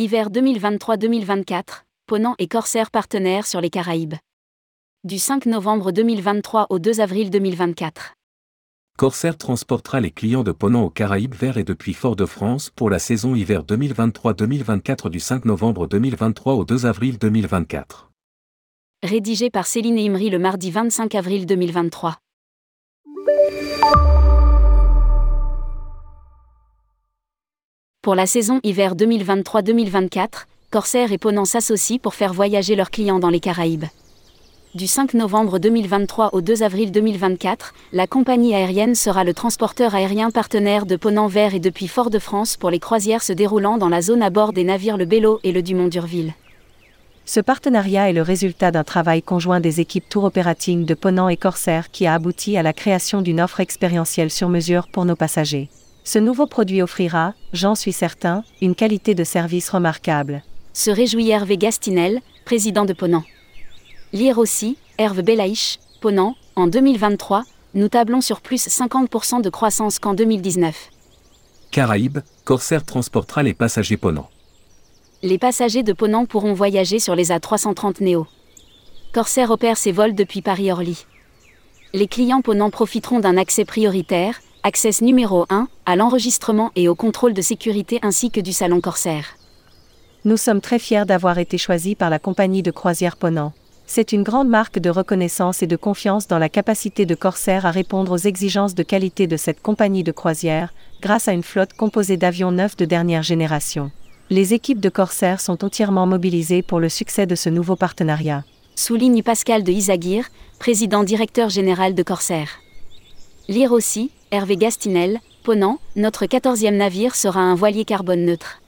hiver 2023-2024, Ponant et Corsair partenaires sur les Caraïbes. Du 5 novembre 2023 au 2 avril 2024. Corsair transportera les clients de Ponant aux Caraïbes vers et depuis Fort-de-France pour la saison hiver 2023-2024 du 5 novembre 2023 au 2 avril 2024. Rédigé par Céline Imri le mardi 25 avril 2023. Pour la saison hiver 2023-2024, Corsair et Ponant s'associent pour faire voyager leurs clients dans les Caraïbes. Du 5 novembre 2023 au 2 avril 2024, la compagnie aérienne sera le transporteur aérien partenaire de Ponant vers et depuis Fort-de-France pour les croisières se déroulant dans la zone à bord des navires le Bello et le Dumont d'Urville. Ce partenariat est le résultat d'un travail conjoint des équipes Tour Operating de Ponant et Corsair qui a abouti à la création d'une offre expérientielle sur mesure pour nos passagers. Ce nouveau produit offrira, j'en suis certain, une qualité de service remarquable. Se réjouit Hervé Gastinel, président de Ponant. Lire aussi, Herve Belaïch, Ponant, en 2023, nous tablons sur plus 50% de croissance qu'en 2019. Caraïbes, Corsair transportera les passagers Ponant. Les passagers de Ponant pourront voyager sur les A330 Neo. Corsair opère ses vols depuis Paris-Orly. Les clients Ponant profiteront d'un accès prioritaire, access numéro 1, à l'enregistrement et au contrôle de sécurité ainsi que du salon Corsair. Nous sommes très fiers d'avoir été choisis par la compagnie de croisière Ponant. C'est une grande marque de reconnaissance et de confiance dans la capacité de Corsair à répondre aux exigences de qualité de cette compagnie de croisière, grâce à une flotte composée d'avions neufs de dernière génération. Les équipes de Corsair sont entièrement mobilisées pour le succès de ce nouveau partenariat. Souligne Pascal de Isaguirre, président directeur général de Corsair. Lire aussi, Hervé Gastinel, Ponant, notre 14e navire sera un voilier carbone neutre.